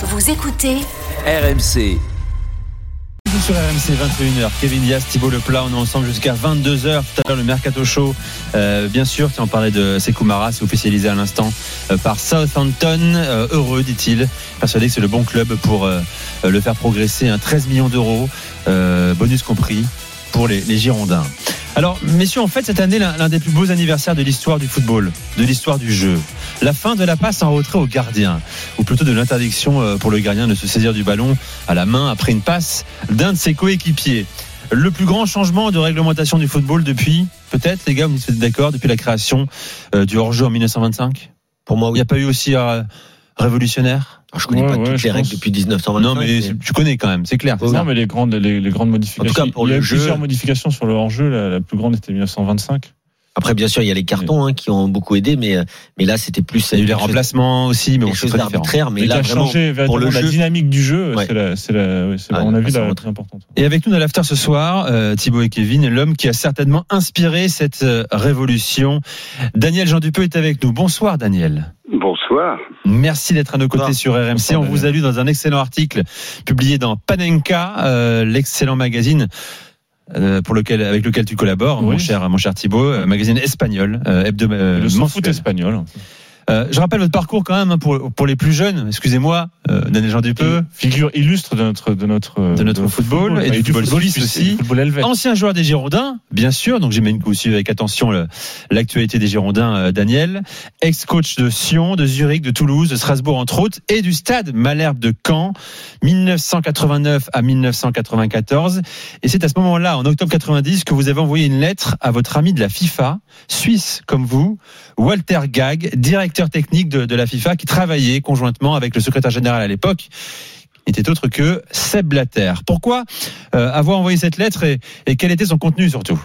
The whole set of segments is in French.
Vous écoutez RMC. Sur RMC 21h, Kevin Diaz, Thibault Leplat, on est ensemble jusqu'à 22h. Tout à l'heure, le Mercato Show, euh, bien sûr, tu en parlais de Sekou Mara, c'est officialisé à l'instant euh, par Southampton. Euh, heureux, dit-il, persuadé que c'est le bon club pour euh, le faire progresser. Un 13 millions d'euros, euh, bonus compris, pour les, les Girondins. Alors, messieurs, en fait, cette année, l'un des plus beaux anniversaires de l'histoire du football, de l'histoire du jeu. La fin de la passe en retrait au gardien, ou plutôt de l'interdiction euh, pour le gardien de se saisir du ballon à la main après une passe d'un de ses coéquipiers. Le plus grand changement de réglementation du football depuis, peut-être, les gars, vous êtes d'accord, depuis la création euh, du hors-jeu en 1925 Pour moi, Il n'y a pas eu aussi euh, révolutionnaire? Alors, je connais Ouais, pas ouais, toutes les règles pense. depuis 1925. Non, mais tu connais quand même, c'est clair. c'est Oui, ça Non, mais les grandes, les, les grandes modifications. En tout cas, pour il y a le eu jeu- plusieurs modifications sur le hors-jeu. La, la plus grande était 1925. Après, bien sûr, il y a les cartons hein, qui ont beaucoup aidé, mais, mais là, c'était plus. Il y a eu les remplacements aussi, mais quelque bon, c'est chose très différent. d'arbitraire, mais Mais qui là, a vraiment. changé pour le la jeu- dynamique du jeu. Ouais. C'est la, c'est la, oui, c'est Ah, à mon avis ça la très importante. Et avec nous dans l'after ce soir, euh, Thibaut et Kevin, l'homme qui a certainement inspiré cette euh, révolution. Daniel Jean Dupeux est avec nous. Bonsoir Daniel. Bonsoir. Merci d'être à nos côtés Bonsoir. sur RMC. Bonsoir, On vous a lu dans un excellent article publié dans Panenka, euh, l'excellent magazine. Euh, pour lequel, avec lequel tu collabores, Oui. mon cher, mon cher Thibaut, euh, magazine espagnol, euh, hebdo- euh, le mensuel. foot espagnol. Euh, je rappelle votre parcours quand même hein, pour, pour les plus jeunes. Excusez-moi, euh, Daniel Jean Dupeux. Figure illustre de notre de notre De notre football et du football suisse aussi. football. Ancien joueur des Girondins, bien sûr. Donc vous suivez avec attention l'actualité des Girondins, euh, Daniel. Ex-coach de Sion, de Zurich, de Toulouse, de Strasbourg entre autres, et du Stade Malherbe de Caen, 1989 à 1994. Et c'est à ce moment-là, en octobre 90, que vous avez envoyé une lettre à votre ami de la FIFA, suisse comme vous, Walter Gag, directeur technique de, la FIFA, qui travaillait conjointement avec le secrétaire général à l'époque, était autre que Seb Blatter. Pourquoi euh, avoir envoyé cette lettre et, quel était son contenu surtout?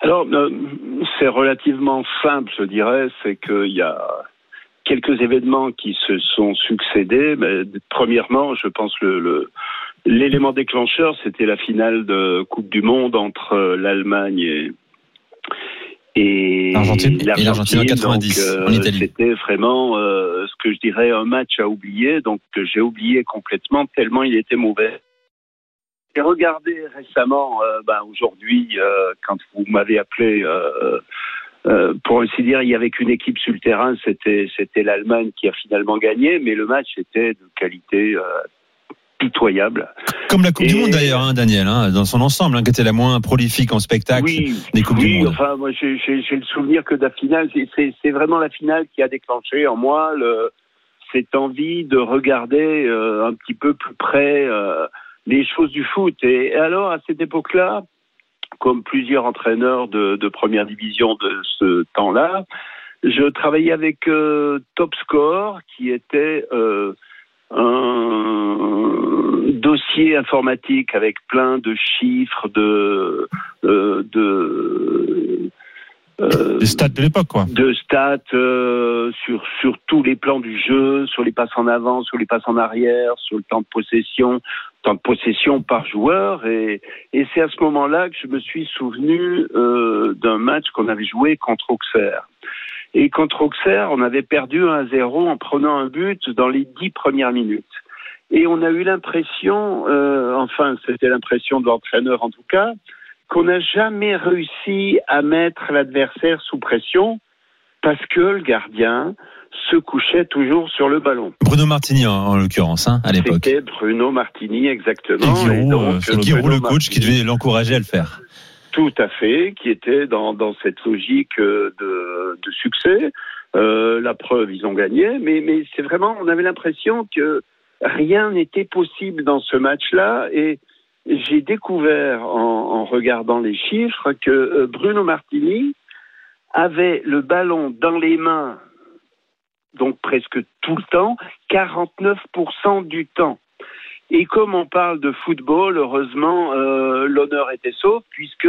Alors, euh, c'est relativement simple, je dirais. C'est qu'il y a quelques événements qui se sont succédés. Premièrement, je pense le, le l'élément déclencheur, c'était la finale de Coupe du Monde entre euh, l'Allemagne et et L'Argentine. En 90, Donc, euh, en Italie. C'était vraiment euh, ce que je dirais un match à oublier. Donc, que j'ai oublié complètement tellement il était mauvais. J'ai regardé récemment, euh, ben, aujourd'hui, quand vous m'avez appelé, euh, pour ainsi dire, il y avait qu'une équipe sur le terrain, c'était c'était l'Allemagne qui a finalement gagné, mais le match était de qualité euh, Comme la Coupe du Monde d'ailleurs, hein, Daniel, hein, dans son ensemble, hein, qui était la moins prolifique en spectacle oui, des Coupes oui, du Monde. enfin, moi, j'ai le souvenir que de la finale, c'est- vraiment la finale qui a déclenché en moi le, cette envie de regarder euh, un petit peu plus près euh, les choses du foot. Et alors, à cette époque-là, comme plusieurs entraîneurs de, de première division de ce temps-là, je travaillais avec euh, Top Score, qui était euh, un dossier informatique avec plein de chiffres, de, euh, de, euh, Les stats de l'époque, quoi. de stats euh, sur sur tous les plans du jeu, sur les passes en avant, sur les passes en arrière, sur le temps de possession, temps de possession par joueur et et c'est à ce moment-là que je me suis souvenu euh, d'un match qu'on avait joué contre Auxerre. Et contre Auxerre, on avait perdu 1-0 en prenant un but dans les dix premières minutes. Et on a eu l'impression, euh, enfin c'était l'impression de l'entraîneur en tout cas, qu'on n'a jamais réussi à mettre l'adversaire sous pression parce que le gardien se couchait toujours sur le ballon. Bruno Martini en, en l'occurrence, hein, à l'époque. C'était Bruno Martini exactement. Et Giroud, donc, euh, Et le Giroud, Bruno le coach, qui devait l'encourager à le faire. Tout à fait, qui était dans, dans cette logique euh, de, de succès. Euh, la preuve, ils ont gagné, mais, mais c'est vraiment, on avait l'impression que rien n'était possible dans ce match-là. Et j'ai découvert en, regardant les chiffres que euh, Bruno Martini avait le ballon dans les mains, donc presque tout le temps, 49% du temps. Et comme on parle de football, heureusement, euh, l'honneur était sauf, puisque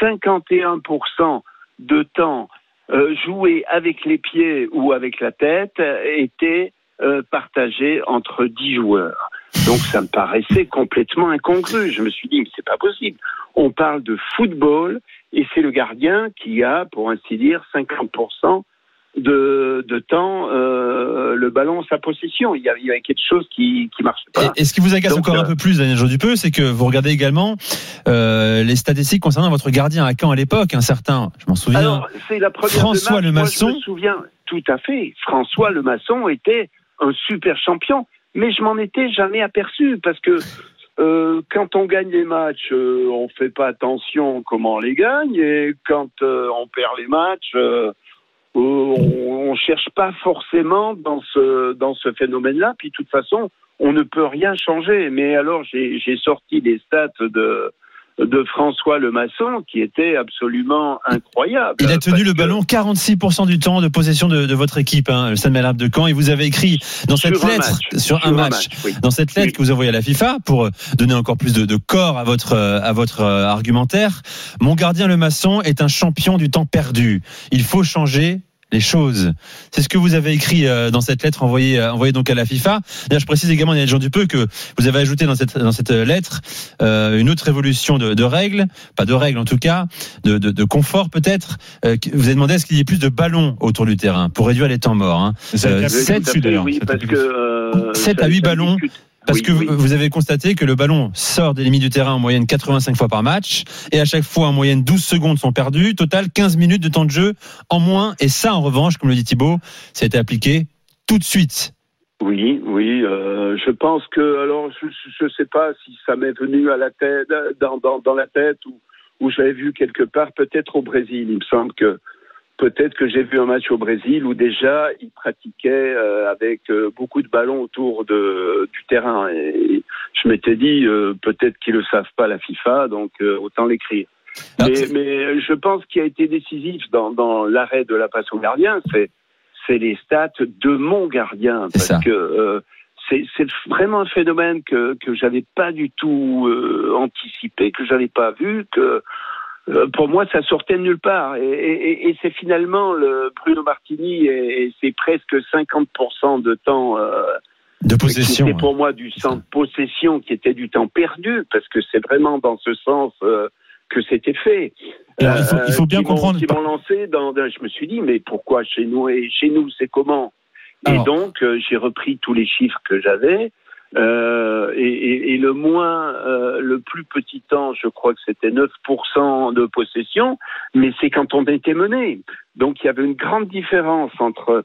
51% de temps euh, joué avec les pieds ou avec la tête était euh, partagé entre 10 joueurs. Donc ça me paraissait complètement incongru. Je me suis dit, mais c'est pas possible. On parle de football et c'est le gardien qui a, pour ainsi dire, 50% de, de temps euh, le ballon en sa possession. Il y avait, il y avait quelque chose qui qui marche pas. Et, et ce qui vous agace Donc, encore euh, un peu plus, Daniel Dupeux, c'est que vous regardez également euh, les statistiques concernant votre gardien à Caen à l'époque, un certain, je m'en souviens. Alors, c'est la première François de Le match. Maçon. Moi, je me souviens tout à fait. François Le Maçon était un super champion, mais je m'en étais jamais aperçu parce que euh, quand on gagne les matchs, euh, on fait pas attention comment on les gagne, et quand euh, on perd les matchs, euh, on, on cherche pas forcément dans ce dans ce phénomène-là. Puis de toute façon, on ne peut rien changer. Mais alors, j'ai sorti les stats de de François Le Maçon qui étaient absolument incroyables. Il a tenu le ballon 46% du temps de possession de, de votre équipe, hein, le Stade Malherbe de Caen, et vous avez écrit dans cette sur un lettre, match, sur un match, oui. dans cette lettre Oui. que vous envoyez à la FIFA pour euh, donner encore plus de, de corps à votre euh, à votre euh, argumentaire. Mon gardien le maçon est un champion du temps perdu. Il faut changer les choses. C'est ce que vous avez écrit euh, dans cette lettre envoyée, euh, envoyée donc à la FIFA. D'ailleurs, je précise également, Daniel Jean Dupeux, que vous avez ajouté dans cette, dans cette lettre euh, une autre évolution de, de règles, pas de règles en tout cas, de, de, de confort peut-être. Euh, vous avez demandé à ce qu'il y ait plus de ballons autour du terrain pour réduire les temps morts. Hein. Euh, la Oui, sept tout à dessus fait, d'ailleurs. Oui, C'est parce plus- que euh, Sept ça- à huit ça ballons. Parce Oui, que oui. vous- avez constaté que le ballon sort des limites du terrain en moyenne 85 fois par match et à chaque fois en moyenne 12 secondes sont perdues. Total 15 minutes de temps de jeu en moins. Et ça, en revanche, comme le dit Thibaut, ça a été appliqué tout de suite. Oui, oui. euh, je pense que alors je je sais pas si ça m'est venu à la tête dans dans, dans la tête ou ou j'avais vu quelque part peut-être au Brésil. Il me semble que peut-être que j'ai vu un match au Brésil où déjà ils pratiquaient euh, avec euh, beaucoup de ballons autour de du terrain et je m'étais dit euh, peut-être qu'ils le savent pas la FIFA donc autant l'écrire. Ah, Mais, mais je pense qu'il a été décisif dans, dans l'arrêt de la passe au gardien, c'est les stats de mon gardien parce ça. que euh, c'est vraiment un phénomène que que j'avais pas du tout euh, anticipé, que j'avais pas vu, que pour moi ça sortait de nulle part et, et, et c'est finalement le Bruno Martini et, et c'est presque 50% de temps euh, De qui possession. était pour moi du temps de possession, qui était du temps perdu, parce que c'est vraiment dans ce sens euh, que c'était fait. Euh, Alors, il faut- il faut bien qui m'ont- comprendre- Qui m'ont lancé dans, dans- Je me suis dit, mais pourquoi chez nous et chez nous, c'est comment? Et Alors- donc, euh, j'ai repris tous les chiffres que j'avais. Euh, et, et- et le moins, euh, le plus petit temps, je crois que c'était 9% de possession, mais c'est quand on était mené. Donc il y avait une grande différence entre.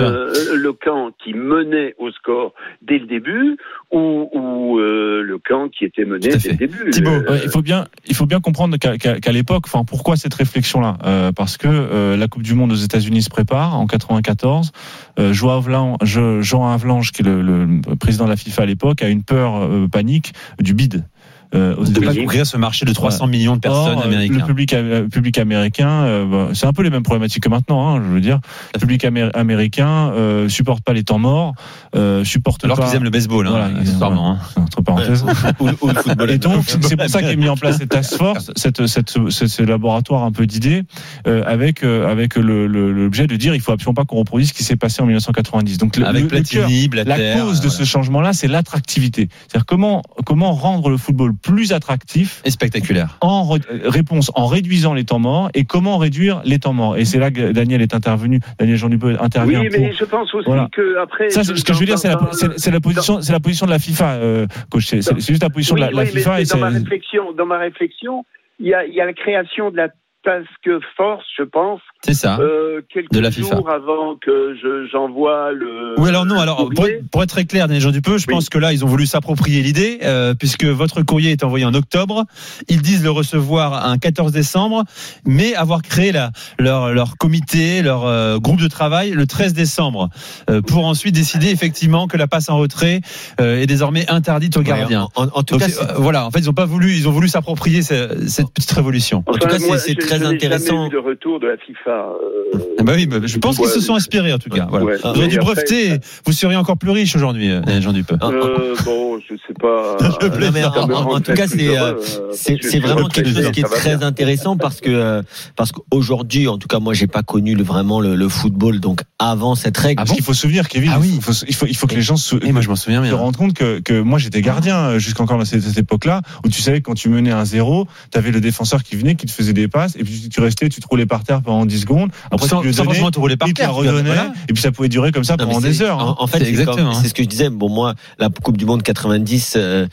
Euh, le camp qui menait au score dès le début ou, ou euh, le camp qui était mené dès fait. le début. Thibaut, Euh, il faut bien, il faut bien comprendre qu'à qu'à- qu'à l'époque, enfin, pourquoi cette réflexion-là? Euh, Parce que euh, la Coupe du Monde aux États-Unis se prépare en 94. Euh, Joao Avalanche, Je- Jean Avalanche, qui est le, le président de la FIFA à l'époque, a une peur euh, panique du bid. Euh, aux de pas couvrir ce marché de 300 millions de personnes Or, euh, américaines. Le public, euh, public américain, euh, bah, c'est un peu les mêmes problématiques que maintenant. Hein, je veux dire, le public améri- américain euh, supporte pas les temps morts, euh, supporte Alors pas. qu'ils aiment le baseball, hein, Voilà, hein. Entre parenthèses. ou, ou le football. Et donc, c'est pour ça qu'est mis en place cette task force, cette, cette, ce, ce laboratoire un peu d'idées, euh, avec, euh, avec le- le- l'objet de dire il faut absolument pas qu'on reproduise ce qui s'est passé en 1990. Donc, le, Avec le- le cœur, Platini, la cause de ce changement-là, c'est l'attractivité. C'est-à-dire comment, comment rendre le football plus attractif et spectaculaire. en re- réponse en réduisant les temps morts et comment réduire les temps morts. Et c'est là que Daniel est intervenu, Daniel Jean Dupeux intervient oui, pour. mais je pense aussi Voilà. que après. Ça, ce que je veux dire, c'est la, la position, c'est la position de la FIFA, euh, coach. C'est juste la position oui, de la, la oui, mais FIFA et dans ma réflexion. Dans ma réflexion, il y a, il y a la création de la task force, je pense, C'est ça. euh, quelques De la FIFA. jours avant que je- j'envoie le. Oui, alors non, alors pour, être- pour être très clair, Daniel Jean Dupeux, je Oui. pense que là, ils ont voulu s'approprier l'idée, euh, puisque votre courrier est envoyé en octobre. Ils disent le recevoir un 14 décembre, mais avoir créé la, leur, leur comité, leur euh, groupe de travail le 13 décembre, euh, pour ensuite décider effectivement que la passe en retrait euh, est désormais interdite aux Ouais, gardiens. en, en tout Donc, cas, euh, voilà, en fait, ils ont pas voulu, ils ont voulu s'approprier ce- cette petite révolution. En tout cas, c'est- très je intéressant. Jamais eu de retour de la FIFA. Euh, Ah bah oui, bah, je pense qu'ils se sont inspirés en tout cas. Voilà. ouais. Vous auriez dû breveter, vous seriez encore plus riche aujourd'hui, euh, Jean Dupeux. en- en- Euh, bon, je sais pas. Je Non, mais en, tout cas, c'est euh, c'est vraiment quelque chose qui est très bien. intéressant parce que parce qu'aujourd'hui, en tout cas, moi, j'ai pas connu le, vraiment le, le football donc avant cette règle. Parce qu'il faut se souvenir, Kevin, Ah oui. il, faut, il, faut, il faut que les gens se, Et moi, je m'en souviens se bien. rendent compte que, que moi j'étais gardien jusqu'encore à cette, cette époque-là, où tu savais que quand tu menais un zéro, tu avais le défenseur qui venait, qui te faisait des passes, et puis tu restais, tu te roulais par terre pendant 10 secondes. Après, sans, tu sans donnais, rouler par terre. redonnait, Voilà. et puis ça pouvait durer comme ça Non, pendant des heures. hein. En, en fait, C'est exactement, ce que je disais. Bon, moi, la Coupe du Monde 90, euh,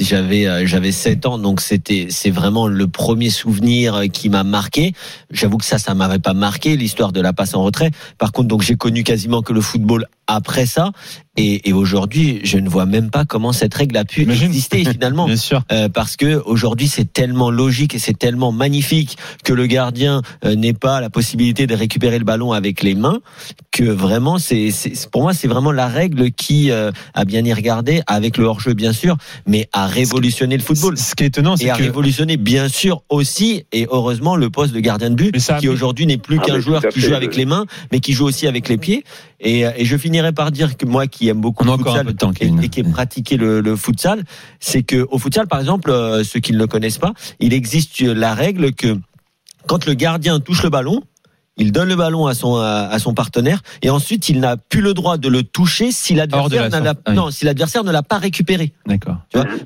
j'avais euh, j'avais 7 ans, donc c'était c'est vraiment le premier souvenir euh, qui m'a marqué. J'avoue que ça, ça m'avait pas marqué l'histoire de la passe en retrait. Par contre, donc j'ai connu quasiment que le football après ça, et, et aujourd'hui, je ne vois même pas comment cette règle a pu Imagine. exister finalement. Bien sûr. Euh, parce que aujourd'hui c'est tellement logique et c'est tellement magnifique que le gardien euh, n'ait pas la possibilité de récupérer le ballon avec les mains que vraiment c'est c'est- pour moi c'est vraiment la règle qui euh, a bien y regarder avec le hors-jeu bien sûr mais a révolutionné le football Ce qui est étonnant, c'est et a que révolutionné bien sûr aussi et heureusement le poste de gardien de but ça qui aujourd'hui n'est plus Ah, qu'un joueur qui joue avec les mains mais qui joue aussi avec les pieds et, euh, et je finirai par dire que moi qui aime beaucoup a le futsal peu de temps, et, qui est pratiqué le, le futsal, c'est que au futsal, par exemple, euh, ceux qui ne le connaissent pas, il existe la règle que quand le gardien touche le ballon, il donne le ballon à son à, à son partenaire et ensuite il n'a plus le droit de le toucher si l'adversaire la la- ah oui. non si l'adversaire ne l'a pas récupéré. D'accord.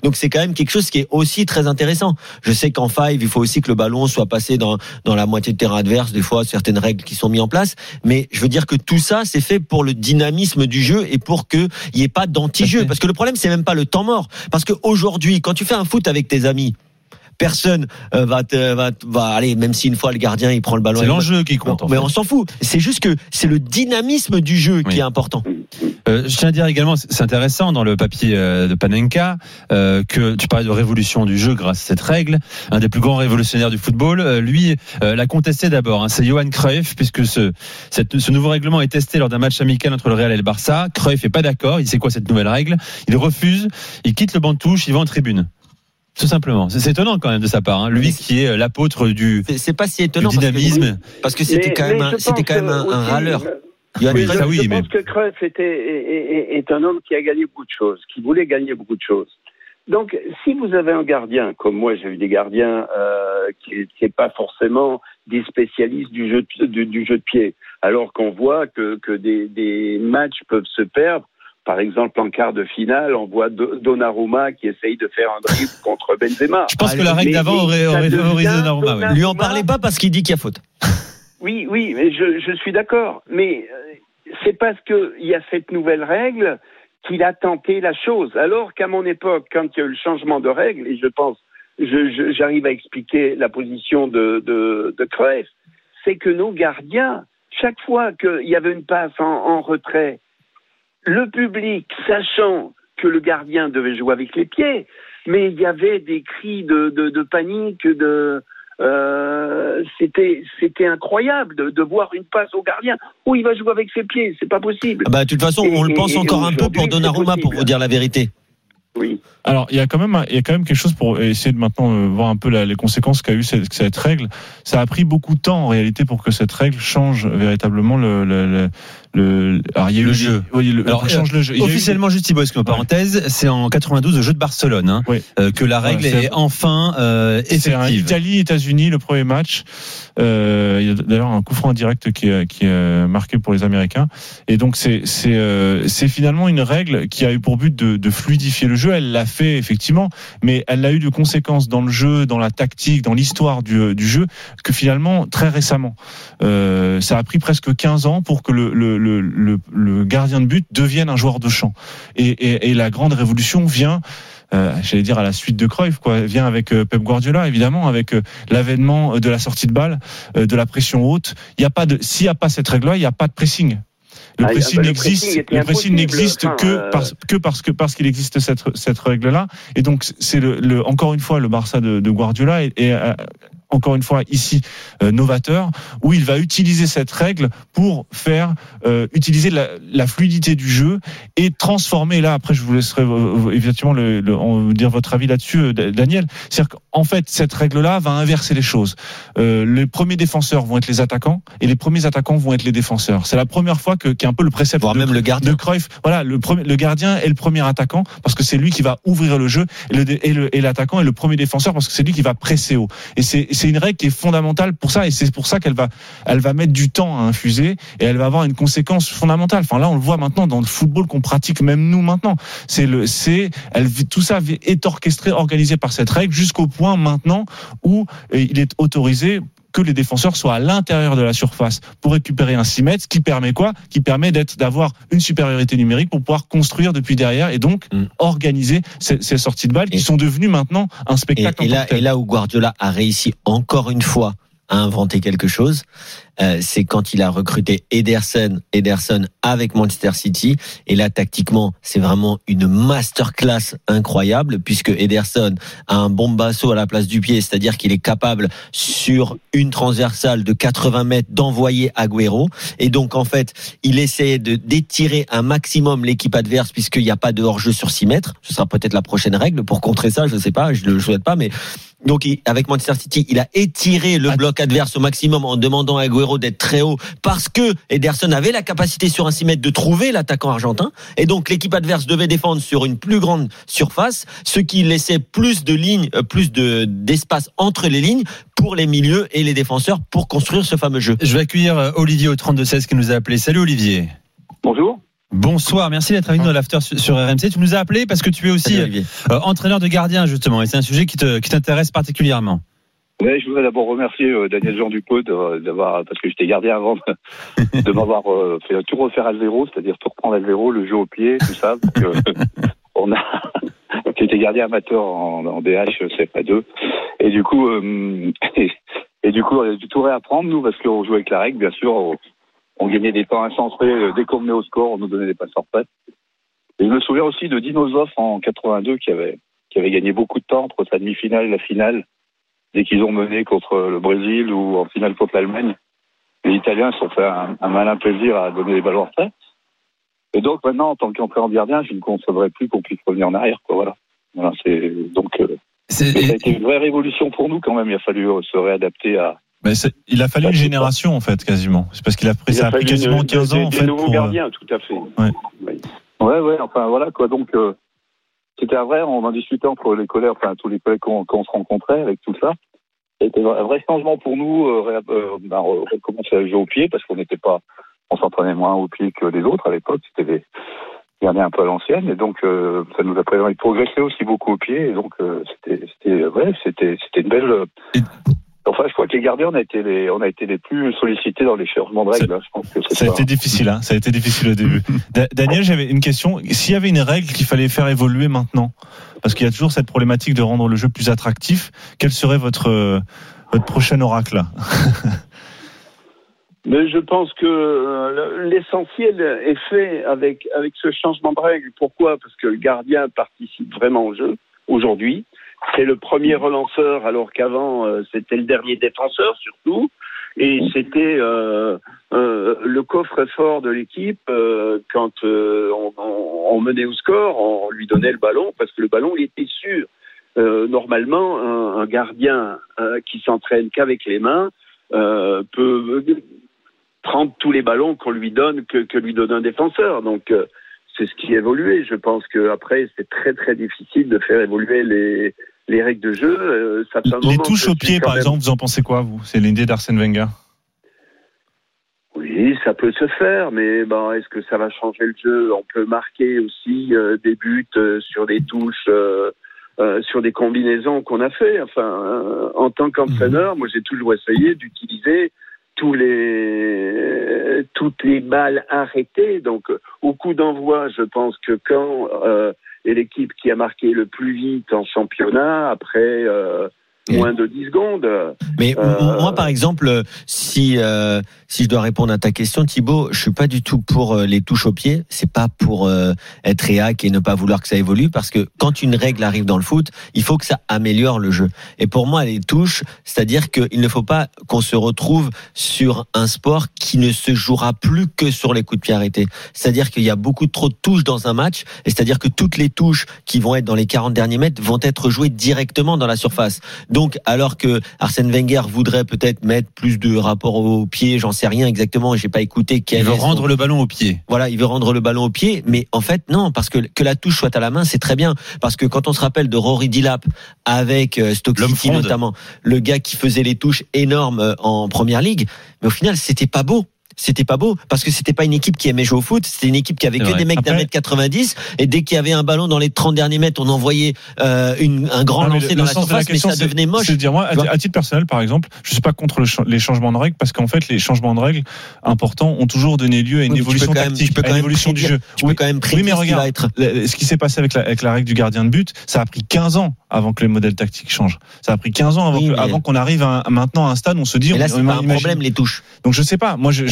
Donc c'est quand même quelque chose qui est aussi très intéressant. Je sais qu'en five, il faut aussi que le ballon soit passé dans dans la moitié de terrain adverse. Des fois, certaines règles qui sont mises en place, mais je veux dire que tout ça, c'est fait pour le dynamisme du jeu et pour que il y ait pas d'anti-jeu. Parce que le problème, c'est même pas le temps mort. Parce que aujourd'hui, quand tu fais un foot avec tes amis. Personne euh, va te va, va aller même si une fois le gardien il prend le ballon C'est l'enjeu qui compte. en mais on s'en fout c'est juste que c'est le dynamisme du jeu Oui. qui est important Euh, je tiens à dire également, c'est intéressant dans le papier euh, de Panenka euh, que tu parlais de révolution du jeu grâce à cette règle. Un des plus grands révolutionnaires du football, euh, lui euh, l'a contesté d'abord. hein, c'est Johan Cruyff puisque ce, cette- ce nouveau règlement est testé lors d'un match amical entre le Real et le Barça. Cruyff est pas d'accord. Il sait quoi cette nouvelle règle? Il refuse. Il quitte le banc de touche. Il va en tribune. Tout simplement. C'est étonnant quand même de sa part. hein. Lui qui est euh, l'apôtre du, c'est c'est pas si étonnant parce que- dynamisme. parce que c'était quand même mais un- c'était quand même râleur euh, Johan Oui, je, oui, je mais- pense que Cruyff était, est, est- est un homme qui a gagné beaucoup de choses, qui voulait gagner beaucoup de choses. Donc, si vous avez un gardien, comme moi j'ai eu des gardiens euh, qui n'est pas forcément des spécialistes du jeu de, du, du jeu de pied, alors qu'on voit que, que des, des matchs peuvent se perdre. Par exemple, en quart de finale, on voit Do- Donnarumma qui essaye de faire un dribble contre Benzema. Je pense que la règle d'avant aurait, aurait favorisé Donnarumma. Donnarumma. lui en parlez pas parce qu'il dit qu'il y a faute Oui, oui, mais je, je suis d'accord. Mais euh, c'est parce qu'il y a cette nouvelle règle qu'il a tenté la chose. Alors qu'à mon époque, quand il y a eu le changement de règle, et je pense, je- je- j'arrive à expliquer la position de, de, de Cruyff, c'est que nos gardiens, chaque fois qu'il y avait une passe en, en retrait, le public, sachant que le gardien devait jouer avec les pieds, mais il y avait des cris de, de, de panique, de euh, c'était c'était incroyable de, de voir une passe au gardien. Oh, il va jouer avec ses pieds, c'est pas possible. Ah bah, de toute façon Et- on le pense et encore un peu pour Donnarumma pour vous dire la vérité Oui. Alors, il y a quand même, un- il y a quand même quelque chose pour essayer de maintenant euh, voir un peu la- les conséquences qu'a eu cette, cette règle. Ça a pris beaucoup de temps en réalité pour que cette règle change véritablement le, le, le, le- alors, il y a eu Le jeu. oui, le- Alors, change le jeu. Il eu- Officiellement, juste Thibaut, excuse-moi, parenthèse, c'est en 92 au jeu de Barcelone hein, Oui. euh, que la règle c'est- est enfin euh, effective. Italie-États-Unis, le premier match. Euh, il y a d'ailleurs un coup franc direct qui est, qui est marqué pour les Américains. Et donc c'est euh, finalement une règle qui a eu pour but de, de fluidifier le jeu. Elle l'a fait effectivement, mais elle a eu de conséquences dans le jeu, dans la tactique, dans l'histoire du, du jeu que finalement très récemment. Euh, ça a pris presque 15 ans pour que le, le, le, le, le gardien de but devienne un joueur de champ. Et, et, et la grande révolution vient euh, j'allais dire à la suite de Cruyff, quoi, vient avec euh, Pep Guardiola, évidemment, avec euh, l'avènement de la sortie de balle, de la pression haute. Il y a pas de, s'il n'y a pas cette règle-là, il n'y a pas de pressing. Le Ah, pressing bah, le n'existe, pressing le n'existe Enfin, que parce que parce que parce qu'il existe cette cette règle-là. Et donc c'est le, le encore une fois le Barça de, de Guardiola euh, encore une fois ici euh, novateur où il va utiliser cette règle pour faire euh, utiliser la, la fluidité du jeu et transformer là après je vous laisserai euh, évidemment le, le- en dire votre avis là-dessus euh, Da- Daniel. C'est-à-dire qu'en fait cette règle là va inverser les choses. Euh, les premiers défenseurs vont être les attaquants et les premiers attaquants vont être les défenseurs. C'est la première fois que qui est un peu le précepte voire de, même le de gardien. Cruyff voilà le premier le gardien est le premier attaquant parce que c'est lui qui va ouvrir le jeu et le dé- et le- et l'attaquant est le premier défenseur parce que c'est lui qui va presser haut. Et c'est c'est une règle qui est fondamentale pour ça et c'est pour ça qu'elle va elle va mettre du temps à infuser et elle va avoir une conséquence fondamentale. Enfin là, on le voit maintenant dans le football qu'on pratique même nous maintenant. C'est le, c'est, elle, tout ça est orchestré, organisé par cette règle jusqu'au point maintenant où euh, il est autorisé que les défenseurs soient à l'intérieur de la surface pour récupérer un 6 mètres, ce qui permet quoi? Qui permet d'être d'avoir une supériorité numérique pour pouvoir construire depuis derrière et donc Mm. organiser ces, ces sorties de balles qui Et- sont devenues maintenant un Et, spectacle. et tant là, et là où Guardiola a réussi encore une fois à inventer quelque chose, euh, c'est quand il a recruté Ederson, Ederson avec Manchester City. Et là, tactiquement, c'est vraiment une masterclass incroyable puisque Ederson a un bombasso à la place du pied, c'est-à-dire qu'il est capable sur une transversale de 80 mètres d'envoyer Agüero. Et donc, en fait, il essaie de d'étirer un maximum l'équipe adverse puisqu'il n'y a pas de hors-jeu sur 6 mètres. Ce sera peut-être la prochaine règle pour contrer ça, je ne sais pas, je ne le souhaite pas, mais donc avec Manchester City, il a étiré le Ah. bloc adverse au maximum en demandant à Agüero d'être très haut parce que Ederson avait la capacité sur un 6 mètres de trouver l'attaquant argentin et donc l'équipe adverse devait défendre sur une plus grande surface, ce qui laissait plus de lignes, euh, plus de d'espace entre les lignes pour les milieux et les défenseurs pour construire ce fameux jeu. Je vais accueillir euh, Olivier au 32-16 qui nous a appelé. Salut Olivier. Bonjour. Bonsoir, merci d'être avec nous dans l'after sur RMC. Tu nous as appelé parce que tu es aussi Salut, euh, entraîneur de gardien justement et c'est un sujet qui te- qui t'intéresse particulièrement. Ouais, je voudrais d'abord remercier euh, Daniel Jean Dupont d'avoir, parce que j'étais gardien avant, de, m'avoir euh, fait tout refaire à zéro, c'est-à-dire tout reprendre à zéro, le jeu au pied, tout ça. Donc, euh, on a, j'étais gardien amateur en, en DH, CFA2, et du coup, euh, et, et du coup, on a dû tout réapprendre nous, parce qu'on jouait avec la règle, bien sûr, on, on gagnait des temps incentrés euh, dès qu'on venait au score, on nous donnait des passes en fait. Et je me souviens aussi de Dino Zoff en 82 qui avait, qui avait gagné beaucoup de temps entre sa demi-finale et la finale dès qu'ils ont mené contre le Brésil ou en finale contre l'Allemagne. Les Italiens se sont fait un, un malin plaisir à donner les ballons en. Et donc maintenant, en tant qu'entraîneur gardien, je ne concevrais plus qu'on puisse revenir en arrière. Quoi, voilà. Voilà, c'est donc euh, ça a été une vraie révolution pour nous quand même. Il a fallu euh, se réadapter à. Mais il a fallu une génération en fait quasiment. C'est parce qu'il a pris Il ça a pris quasiment une- 15 des- ans en des fait nouveaux pour. euh, gardiens, tout à fait. Ouais. Oui. Ouais, ouais. Enfin voilà quoi. Donc euh, c'était vrai. On en discutait entre les collègues, enfin tous les collègues qu'on qu'on se rencontrait avec tout ça. C'était un vrai changement pour nous. Euh, euh, ben, re- recommencer à jouer au pied parce qu'on n'était pas. On s'entraînait moins au pied que les autres à l'époque. C'était des gardiens un peu à l'ancienne et donc euh, ça nous a permis de progresser aussi beaucoup au pied et donc euh, c'était ouais c'était c'était une belle. Enfin, je crois que les gardiens, on a été les, on a été les plus sollicités dans les changements de règles. hein. Je pense que c'est Ça a ça. été difficile, hein. ça a été difficile au début. Da- Daniel, j'avais une question. S'il y avait une règle qu'il fallait faire évoluer maintenant, parce qu'il y a toujours cette problématique de rendre le jeu plus attractif, quel serait votre votre prochain oracle? Là Mais je pense que euh, l'essentiel est fait avec, avec ce changement de règle. Pourquoi? Parce que le gardien participe vraiment au jeu aujourd'hui. C'est le premier relanceur, alors qu'avant, euh, c'était le dernier défenseur surtout. Et c'était euh, euh, le coffre-fort de l'équipe quand on, menait au score, on lui donnait le ballon parce que le ballon, il était sûr. Normalement, un, gardien qui s'entraîne qu'avec les mains peut prendre tous les ballons qu'on lui donne que, que lui donne un défenseur. Donc c'est ce qui a évolué. Je pense que après c'est très très difficile de faire évoluer les, les règles de jeu. Euh, ça fait un Les touches au pied, par même- exemple, vous en pensez quoi vous? C'est l'idée d'Arsène Wenger? Oui, ça peut se faire, mais est-ce que ça va changer le jeu? On peut marquer aussi euh, des buts euh, sur des touches, sur des combinaisons qu'on a fait. Enfin, en tant qu'entraîneur, moi j'ai toujours essayé d'utiliser tous les toutes les balles arrêtées. Donc, au coup d'envoi, je pense que quand euh, est l'équipe qui a marqué le plus vite en championnat, après euh, moins de 10 secondes. Mais Euh, moi, par exemple, si euh, si je dois répondre à ta question, Thibaut, je suis pas du tout pour euh, les touches au pied. C'est pas pour euh, être réac et ne pas vouloir que ça évolue, parce que quand une règle arrive dans le foot, il faut que ça améliore le jeu. Et pour moi, les touches, c'est-à-dire qu'il ne faut pas qu'on se retrouve sur un sport qui ne se jouera plus que sur les coups de pied arrêtés. C'est-à-dire qu'il y a beaucoup trop de touches dans un match, et c'est-à-dire que toutes les touches qui vont être dans les 40 derniers mètres vont être jouées directement dans la surface. Donc, alors que Arsène Wenger voudrait peut-être mettre plus de rapport au pied, j'en sais rien exactement, j'ai pas écouté quel Il veut son- rendre le ballon au pied. voilà, il veut rendre le ballon au pied, mais en fait non, parce que que la touche soit à la main, c'est très bien, parce que quand on se rappelle de Rory Dillap avec euh, Stoke City notamment, le gars qui faisait les touches énormes euh, en première ligue, mais au final c'était pas beau. C'était pas beau parce que c'était pas une équipe qui aimait jouer au foot. C'était une équipe qui avait que vrai. des mecs d'un mètre 90 et dès qu'il y avait un ballon dans les 30 derniers mètres, on envoyait euh, une, un grand Ah, lancer le- dans le la sens de la surface, mais ça devenait moche. De dire, moi, à, titre personnel, par exemple, je suis pas contre le les changements de règles parce qu'en fait, les changements de règles importants ont toujours donné lieu à une Oui, mais tu peux évolution quand même- tactique, tu peux à une même évolution du jeu. Tu Oui, peux quand même oui, mais ce qui regarde, va être. le- ce qui s'est passé avec la, avec la règle du gardien de but, ça a pris 15 ans avant que le modèle tactique change. Ça a pris 15 ans avant, Oui, mais- qu'on arrive à, maintenant à un stade où on se dit, Mais là, c'est pas un imagine- problème, les touches. Donc je sais pas, moi je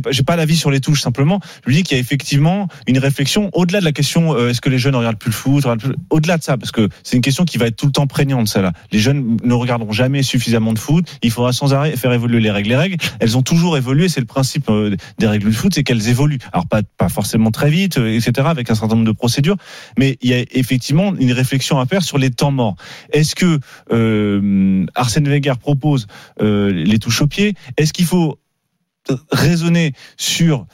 pas- j'ai pas l'avis sur les touches simplement. Je lui dis qu'il y a effectivement une réflexion au-delà de la question euh, est-ce que les jeunes regardent plus le foot, plus- au-delà de ça parce que c'est une question qui va être tout le temps prégnante celle-là. Les jeunes ne regarderont jamais suffisamment de foot, il faudra sans arrêt faire évoluer les règles. Les règles, elles ont toujours évolué, c'est le principe euh, des règles du foot, c'est qu'elles évoluent. Alors pas pas forcément très vite, euh, etc. avec un certain nombre de procédures, mais il y a effectivement une réflexion à faire sur les temps Est-ce que euh, Arsène Wenger propose euh, les touches au pied? Est-ce qu'il faut raisonner sur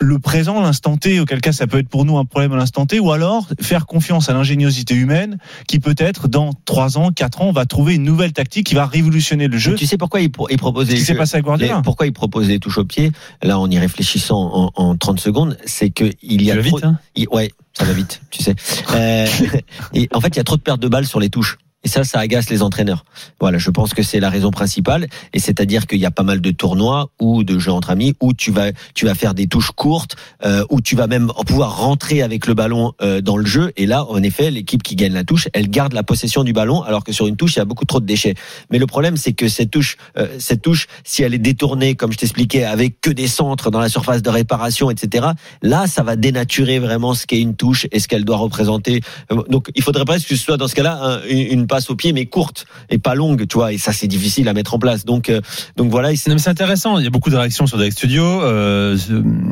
le présent, l'instant T, auquel cas ça peut être pour nous un problème à l'instant T, ou alors faire confiance à l'ingéniosité humaine qui peut-être dans 3 ans, 4 ans, va trouver une nouvelle tactique qui va révolutionner le jeu. Mais tu sais pourquoi il, pro- il propose Ce passé avec Guardiola. pourquoi il propose les touches au pied? Là, en y réfléchissant en, en 30 secondes, c'est que il y a trop, vite, hein? il- ouais, ça va vite, tu sais. Euh, et en fait, il y a trop de pertes de balles sur les touches. Et ça, ça agace les entraîneurs. Voilà, je pense que c'est la raison principale. Et c'est-à-dire qu'il y a pas mal de tournois ou de jeux entre amis où tu vas, tu vas faire des touches courtes, euh, où tu vas même pouvoir rentrer avec le ballon euh, dans le jeu. Et là, en effet, l'équipe qui gagne la touche, elle garde la possession du ballon, alors que sur une touche, il y a beaucoup trop de déchets. Mais le problème, c'est que cette touche, euh, cette touche, si elle est détournée, comme je t'expliquais, avec que des centres dans la surface de réparation, etc. Là, ça va dénaturer vraiment ce qu'est une touche et ce qu'elle doit représenter. Euh, Donc, il faudrait presque que ce soit dans ce cas-là un- une une passe au pied, mais courte et pas longue, tu vois. Et ça, c'est difficile à mettre en place. Donc, euh, donc voilà. c'est intéressant. Il y a beaucoup de réactions sur Direct Studio. Euh,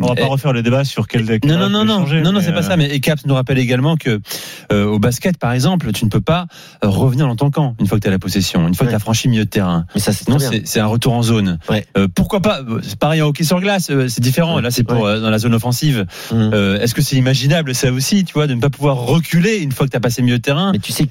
On va pas refaire le débat sur quel deck. Non, non, non, non, non, non, c'est pas ça. Mais Ecaps nous rappelle également que euh, au basket, par exemple, tu ne peux pas euh, revenir dans ton camp une fois que tu as la possession, une fois que tu as franchi milieu de terrain. Mais ça, c'est Non, très bien. c'est c'est un retour en zone. Ouais. Euh, pourquoi pas C'est pareil en hockey sur glace, euh, c'est différent. Ouais. Là, c'est pour Ouais. euh, dans la zone offensive. Euh, Est-ce que c'est imaginable ça aussi, tu vois, de ne pas pouvoir reculer une fois que tu as passé milieu de terrain, Mais tu sais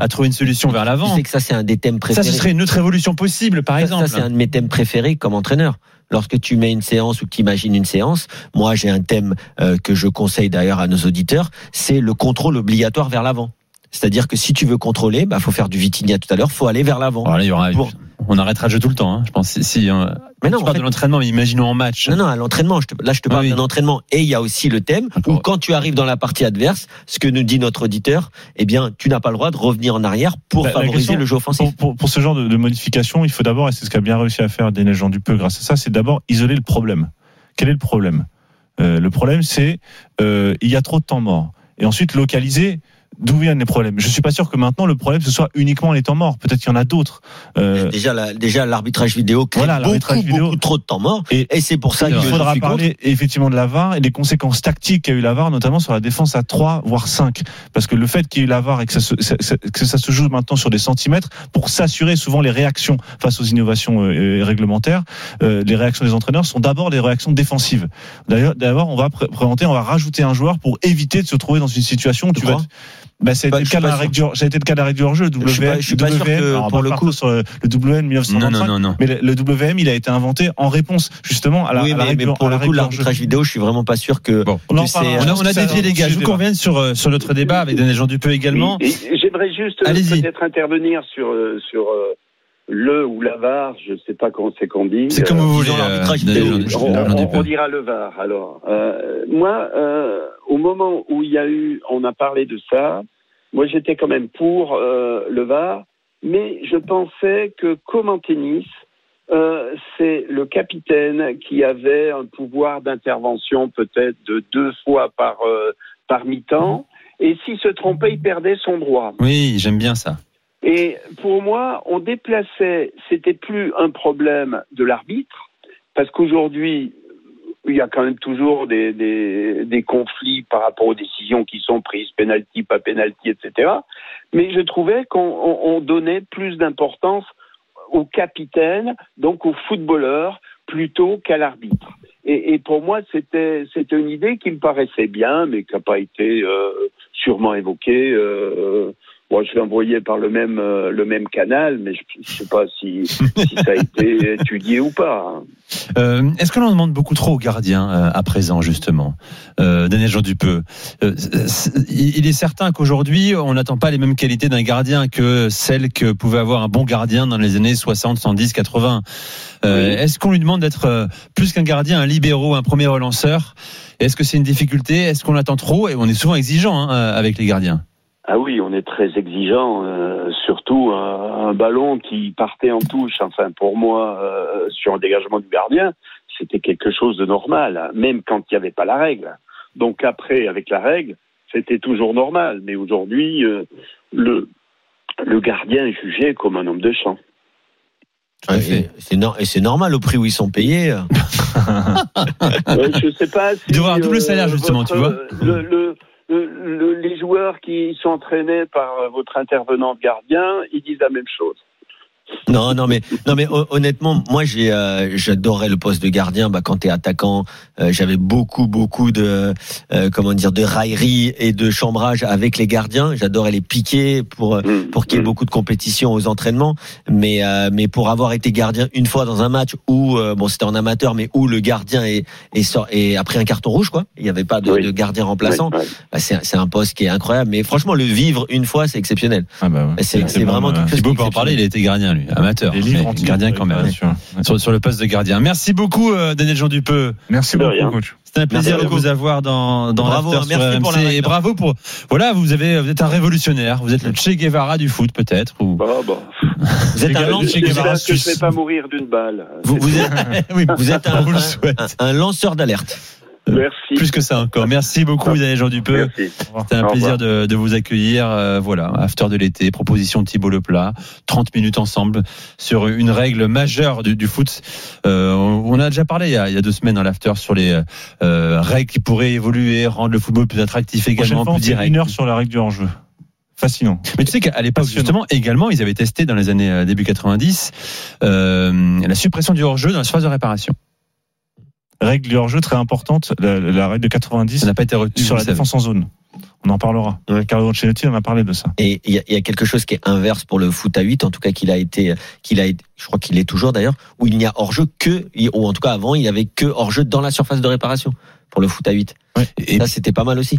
à trouver une solution vers Tu l'avant sais que ça, c'est un des thèmes Ça, préférés. ce serait une autre évolution possible, par Ça, exemple. Ça, c'est un de mes thèmes préférés comme entraîneur. Lorsque tu mets une séance ou que tu imagines une séance, moi j'ai un thème euh, que je conseille d'ailleurs à nos auditeurs, c'est le contrôle obligatoire vers l'avant. C'est-à-dire que si tu veux contrôler, bah faut faire du Vitinha tout à l'heure, faut aller vers l'avant. Alors là, il y aura, Pour- on arrêtera le jeu tout le temps. Hein. Je pense si, euh, Mais non, tu parles fait- de l'entraînement, mais imaginons en match. Non, non, à l'entraînement. Te- là, je te Ah parle oui. d'un entraînement. Et il y a aussi le thème où quand tu arrives dans la partie adverse, ce que nous dit notre auditeur, eh bien, tu n'as pas le droit de revenir en arrière pour la favoriser question- le jeu offensif. Pour, pour, pour ce genre de, de modification, il faut d'abord, et c'est ce qu'a bien réussi à faire Daniel Jean Dupeux grâce à ça, c'est d'abord isoler le problème. Quel est le problème? Euh, Le problème, c'est euh, il y a trop de temps mort. Et ensuite, localiser d'où viennent les problèmes? Je suis pas sûr que maintenant le problème ce soit uniquement les temps morts. Peut-être qu'il y en a d'autres. Euh, Déjà, la- déjà l'arbitrage vidéo crée Voilà, beaucoup, vidéo. beaucoup trop de temps mort. Et- Et, c'est pour ça que il je faudra contre. parler effectivement de la VAR et des conséquences tactiques qu'a eu la VAR, notamment sur la défense à 3 voire 5. Parce que le fait qu'il y ait eu la VAR et que ça, se, que ça se joue maintenant sur des centimètres pour s'assurer souvent les réactions face aux innovations euh, euh, réglementaires, euh, les réactions des entraîneurs sont d'abord des réactions défensives. D'ailleurs, d'abord, on va pré- présenter, on va rajouter un joueur pour éviter de se trouver dans une situation où Tu tu vas. Bah, ça a été le cas de pas la sûr. règle du hors-jeu. Je suis pas- je suis pas sûr que, pour le coup- sur le le WN 1995. Non, non, non, non. Mais le, le WM, il a été inventé en réponse justement à la, oui, à la mais, pour le coup, règle du hors-jeu. l'arbitrage vidéo, je suis vraiment pas sûr que. Bon. On a, on a Ça, dévié les gars. Je vous conviens sur, euh, sur notre débat avec Daniel Jean Dupeux également. J'aimerais juste euh, Allez-y. peut-être intervenir sur, euh, sur euh, le ou la VAR, je ne sais pas comment c'est qu'on dit. C'est comme vous voulez. euh, vidéo. Jean- on, dira le VAR. Alors, euh, moi, euh, au moment où il y a eu, on a parlé de ça, moi j'étais quand même pour euh, le VAR, mais je pensais que comme en tennis, euh, c'est le capitaine qui avait un pouvoir d'intervention peut-être de deux fois par euh, par mi-temps, et s'il se trompait, il perdait son droit. Oui, j'aime bien ça. Et pour moi, on déplaçait, c'était plus un problème de l'arbitre, parce qu'aujourd'hui, il y a quand même toujours des, des, des conflits par rapport aux décisions qui sont prises, penalty, pas penalty, etc. Mais je trouvais qu'on on- on donnait plus d'importance au capitaine, donc au footballeur, plutôt qu'à l'arbitre. Et, et pour moi, c'était c'était une idée qui me paraissait bien, mais qui n'a pas été euh, sûrement évoquée euh, Moi, je l'ai envoyé par le même euh, le même canal, mais je, je sais pas si, si ça a été étudié ou pas. Euh, Est-ce que l'on demande beaucoup trop aux gardiens euh, à présent, justement Daniel Jean Dupeux, il est certain qu'aujourd'hui, on n'attend pas les mêmes qualités d'un gardien que celles que pouvait avoir un bon gardien dans les années 60, 110, 80. Euh, Oui. Est-ce qu'on lui demande d'être plus qu'un gardien, un libéraux, un premier relanceur? Est-ce que c'est une difficulté? Est-ce qu'on attend trop? Et on est souvent exigeant hein, avec les gardiens. Ah oui, on est très exigeant, euh, surtout un, un ballon qui partait en touche. Enfin, pour moi, euh, sur un dégagement du gardien, c'était quelque chose de normal, hein, même quand il n'y avait pas la règle. Donc après, avec la règle, c'était toujours normal. Mais aujourd'hui, euh, le le gardien est jugé comme un homme de champ. à Et. C'est nor- et c'est normal au prix où ils sont payés. Euh, je sais pas si Il doit avoir un double salaire, justement, votre, tu vois. Le, le- le- le- les joueurs qui sont entraînés par euh, votre intervenant gardien, ils disent la même chose. Non, non, mais non, mais hon- honnêtement, moi, j'ai, euh, j'adorais le poste de gardien. Bah, quand t'es attaquant, euh, j'avais beaucoup, beaucoup de, euh, comment dire, de raillerie et de chambrage avec les gardiens. J'adorais les piquer pour euh, Mm. pour qu'il y ait Mm. beaucoup de compétition aux entraînements. Mais euh, mais pour avoir été gardien une fois dans un match où euh, bon, c'était en amateur, mais où le gardien est est, sort, est après un carton rouge, quoi. Il n'y avait pas de, Oui. de gardien remplaçant. Bah, c'est c'est un poste qui est incroyable. Mais franchement, le vivre une fois, c'est exceptionnel. Ah bah ouais. C'est c'est vraiment. Thibaut peut en parler, il a été gardien, lui, amateur. Les livres mais gardien quand même. bien sûr. Sur, sur le poste de gardien. Merci beaucoup, euh, Daniel Jean Dupeux. Merci De beaucoup, rien. coach. C'était un plaisir de vous avoir dans, dans Bravo, hein, sur merci pour la. Et bravo pour, voilà, vous avez, vous êtes un révolutionnaire. Vous êtes le Che Guevara du foot, peut-être, ou. Bah, bah. Vous êtes un lance- Che Guevara que je vais pas mourir d'une balle. vous, vous êtes, oui, vous êtes un, un- un lanceur d'alerte. Merci. Plus que ça encore. Merci beaucoup, Daniel Jean Dupeux. Merci. C'était un Au plaisir de, de vous accueillir. Euh, voilà, after de l'été, proposition de Thibaut Leplat, 30 minutes ensemble sur une règle majeure du, du foot. Euh, on on a déjà parlé il y a, il y a deux semaines dans l'after sur les euh, règles qui pourraient évoluer, rendre le football plus attractif également, plus direct. une heure sur la règle du hors-jeu. Fascinant. Mais tu sais qu'à l'époque, justement, également, ils avaient testé dans les années euh, début 90 euh, la suppression du hors-jeu dans la surface de réparation. Règle du hors-jeu très importante, la, la règle de 90 Ça n'a pas été retenu sur la savez. défense en zone. On en parlera. Ouais. Carlo Ancelotti en a parlé de ça. Et il y, a- il y a quelque chose qui est inverse pour le foot à 8, en tout cas qu'il a été, qu'il a été, je crois qu'il est toujours d'ailleurs, où il n'y a hors-jeu que, ou en tout cas avant, il y avait que hors-jeu dans la surface de réparation pour le foot à 8. Et Ça, c'était pas mal aussi.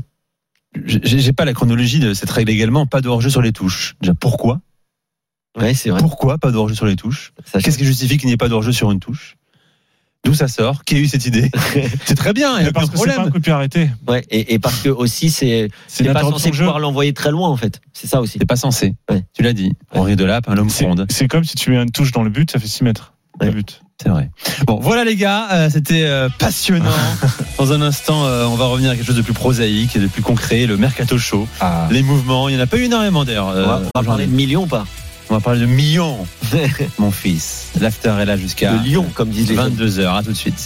j'ai pas la chronologie de cette règle également, pas de hors-jeu sur les touches. Déjà, pourquoi? Ouais, c'est vrai. Pourquoi pas de hors-jeu sur les touches? Qu'est-ce qui justifie qu'il n'y ait pas de hors-jeu sur une touche? D'où ça sort? Qui a eu cette idée? C'est très bien, il n'y a Mais parce aucun que c'est pas un problème. coup de pied arrêté. ouais, et, et parce que aussi, c'est, pas censé de pouvoir l'envoyer très loin, en fait. C'est ça aussi. C'est pas censé. Ouais. Tu l'as dit. Henri Delap, un homme C'est fronde. c'est comme si tu mets une touche dans le but, ça fait 6 mètres. Le but. C'est vrai. Bon, voilà les gars, euh, c'était euh, passionnant. Dans un instant, euh, on va revenir à quelque chose de plus prosaïque et de plus concret, le mercato show. Ah. Les mouvements, il n'y en a pas eu énormément d'ailleurs. On va, on va parler de millions ou pas? On va parler de millions, mon fils. L'after est là jusqu'à De Lyon, comme disent les jeunes. 22h. À tout de suite.